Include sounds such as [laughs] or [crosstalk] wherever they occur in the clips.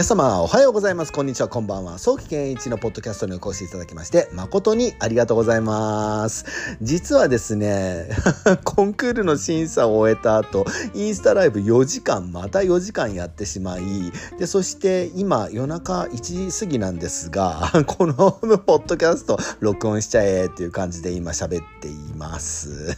皆様おはようございます。こんにちは。こんばんは。早期健一のポッドキャストにお越しいただきまして誠にありがとうございます。実はですね [laughs] コンクールの審査を終えた後インスタライブ4時間また4時間やってしまいでそして今夜中1時過ぎなんですが [laughs] このポッドキャスト録音しちゃえっていう感じで今喋っています。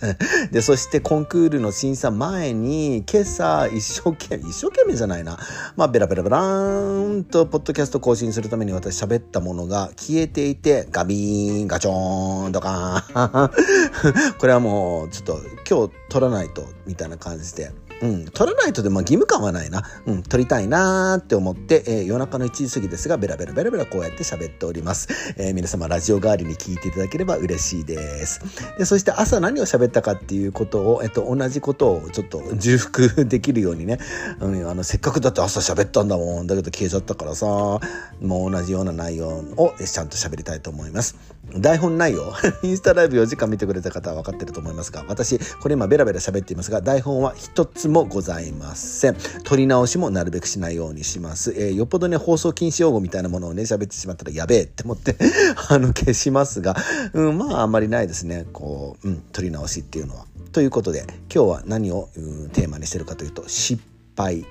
でそしてコンクールの審査前に今朝一生懸命一生懸命じゃないな。まあベラベラベラーンンとポッドキャスト更新するために私喋ったものが消えていてガビーンガチョーンとか。[laughs] これはもうちょっと今日撮らないとみたいな感じで。うん、取らないとでも義務感はないな。うん、取りたいなって思って、えー、夜中の1時過ぎですが、ベラベラベラベラこうやって喋っております。えー、皆様ラジオ代わりに聞いていただければ嬉しいです。で、そして朝何を喋ったかっていうことを、えっと、同じことをちょっと重複できるようにね、うん、あの、せっかくだって朝喋ったんだもん。だけど消えちゃったからさ、もう同じような内容をちゃんと喋りたいと思います。台本ないよ。[laughs] インスタライブ4時間見てくれた方は分かってると思いますが、私、これ今ベラベラ喋っていますが、台本は一つももございません。撮り直しもなるべくしないようにします。えー、よっぽどね、放送禁止用語みたいなものをね、喋ってしまったらやべえって思って [laughs] あの、消しますが、うん、まあ、あんまりないですね。こう、うん、撮り直しっていうのは。ということで、今日は何を、うん、テーマにしてるかというと、失敗。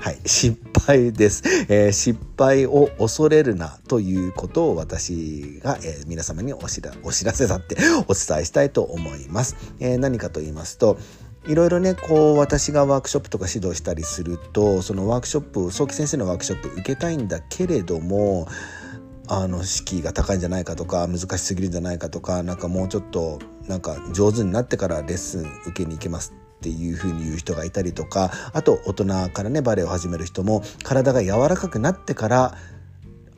はい、失敗です、えー、失敗を恐れるなということを私が、えー、皆様にお知らお知らせだってお伝えしたいと思います。えー、何かと言いますと、いろいろねこう私がワークショップとか指導したりするとそのワークショップ早期先生のワークショップ受けたいんだけれどもあの敷居が高いんじゃないかとか難しすぎるんじゃないかとかなんかもうちょっとなんか上手になってからレッスン受けに行けますっていうふうに言う人がいたりとかあと大人からねバレエを始める人も体が柔らかくなってから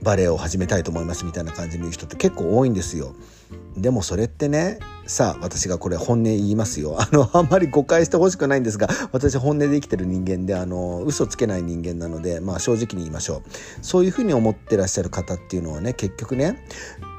バレエを始めたいと思いますみたいな感じに言う人って結構多いんですよ。でもそれってねさあ私がこれ本音言いますよ。[laughs] あのあんまり誤解してほしくないんですが私本音で生きてる人間であの嘘つけない人間なのでまあ正直に言いましょう。そういうふうに思ってらっしゃる方っていうのはね結局ね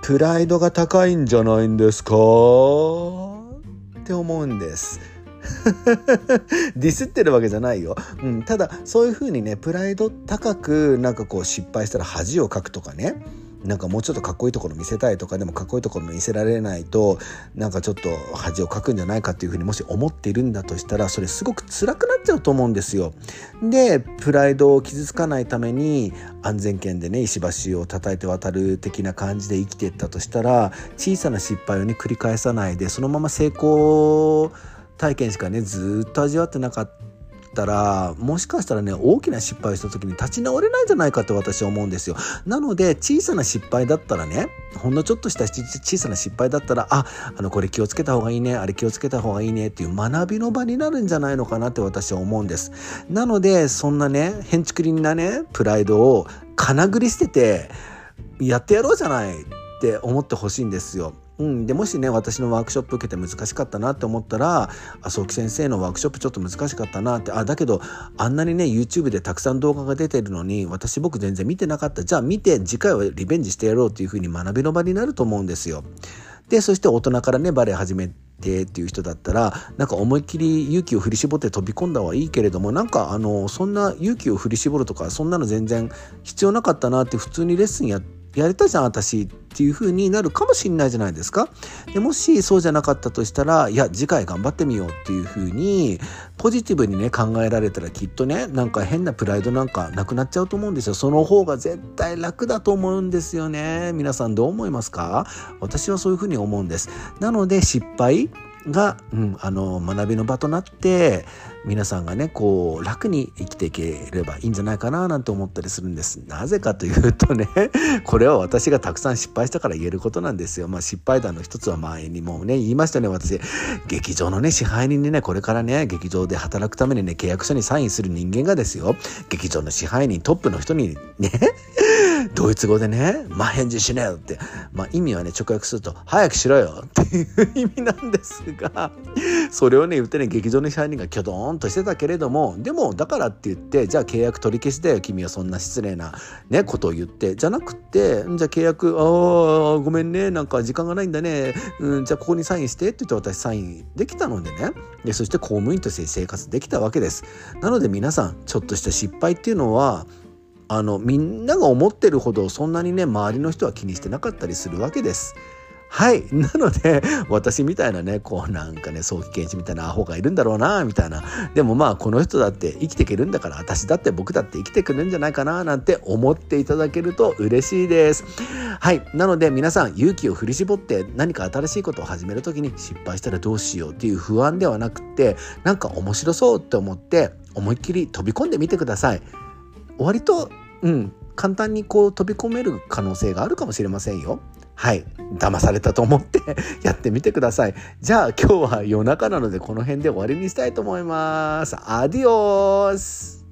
プライドが高いんじゃないんですか？って思うんです。[laughs] ディスってるわけじゃないよ、うん、ただそういうふうにねプライド高くなんかこう失敗したら恥をかくとかねなんかもうちょっとかっこいいところ見せたいとかでもかっこいいところ見せられないとなんかちょっと恥をかくんじゃないかっていうふうにもし思っているんだとしたらそれすごく辛くなっちゃうと思うんですよ。でプライドを傷つかないために安全圏でね石橋を叩いて渡る的な感じで生きていったとしたら小さな失敗をね繰り返さないでそのまま成功体験しかねずっと味わってなかったったらもしかしたらね大きな失敗をした時に立ち直れないんじゃないかって私は思うんですよ。なので小さな失敗だったらねほんのちょっとした小さな失敗だったらああのこれ気をつけた方がいいねあれ気をつけた方がいいねっていう学びの場になるんじゃないのかなって私は思うんです。なのでそんなねへんちくりんなねプライドをかなぐり捨ててやってやろうじゃないって思ってほしいんですよ。うん、でもしね私のワークショップ受けて難しかったなって思ったら麻生木先生のワークショップちょっと難しかったなってあだけどあんなにね YouTube でたくさん動画が出てるのに私僕全然見てなかったじゃあ見て次回はリベンジしてやろうっていうふうに学びの場になると思うんですよ。でそして大人からねバレエ始めてっていう人だったらなんか思いっきり勇気を振り絞って飛び込んだはいいけれどもなんかあのそんな勇気を振り絞るとかそんなの全然必要なかったなって普通にレッスンやってやれたじゃん私っていう風になるかもしれないじゃないですか。でもしそうじゃなかったとしたらいや次回頑張ってみようっていう風にポジティブにね考えられたらきっとねなんか変なプライドなんかなくなっちゃうと思うんですよ。その方が絶対楽だと思うんですよね。皆さんどう思いますか？私はそういう風に思うんです。なので失敗が、うん、あの学びの場となって皆さんがねこう楽に生きていければいいんじゃないかななんて思ったりするんです。なぜかというとね [laughs] これは私がたくさん失敗したから言えることなんですよ。まあ失敗談の一つは前にもね言いましたね。私劇場のね支配人にねこれからね劇場で働くためにね契約書にサインする人間がですよ。劇場の支配人トップの人にね [laughs] ドイツ語でね、まあ、返事しねよって、まあ、意味はね、直訳すると、早くしろよっていう意味なんですが、それをね、言ってね、劇場の支配人がキョドーンとしてたけれども、でも、だからって言って、じゃあ契約取り消しだよ、君はそんな失礼なね、ことを言って、じゃなくて、じゃあ契約、ああ、ごめんね、なんか時間がないんだね、うん、じゃあここにサインしてって言って私サインできたのでね、でそして公務員として生活できたわけです。なので皆さん、ちょっとした失敗っていうのは、あのみんなが思ってるほどそんなにね周りの人は気にしてなかったりするわけです。はい。なので、私みたいなね、こうなんかね、早期検知みたいなアホがいるんだろうな、みたいな。でもまあ、この人だって生きていけるんだから、私だって僕だって生きてくるんじゃないかな、なんて思っていただけると嬉しいです。はい。なので皆さん、勇気を振り絞って何か新しいことを始めるときに失敗したらどうしようっていう不安ではなくって、なんか面白そうって思って、思いっきり飛び込んでみてください。割と、うん、簡単にこう飛び込める可能性があるかもしれませんよ。はい。騙されたと思って [laughs] やってみてください。じゃあ今日は夜中なのでこの辺で終わりにしたいと思います。アディオース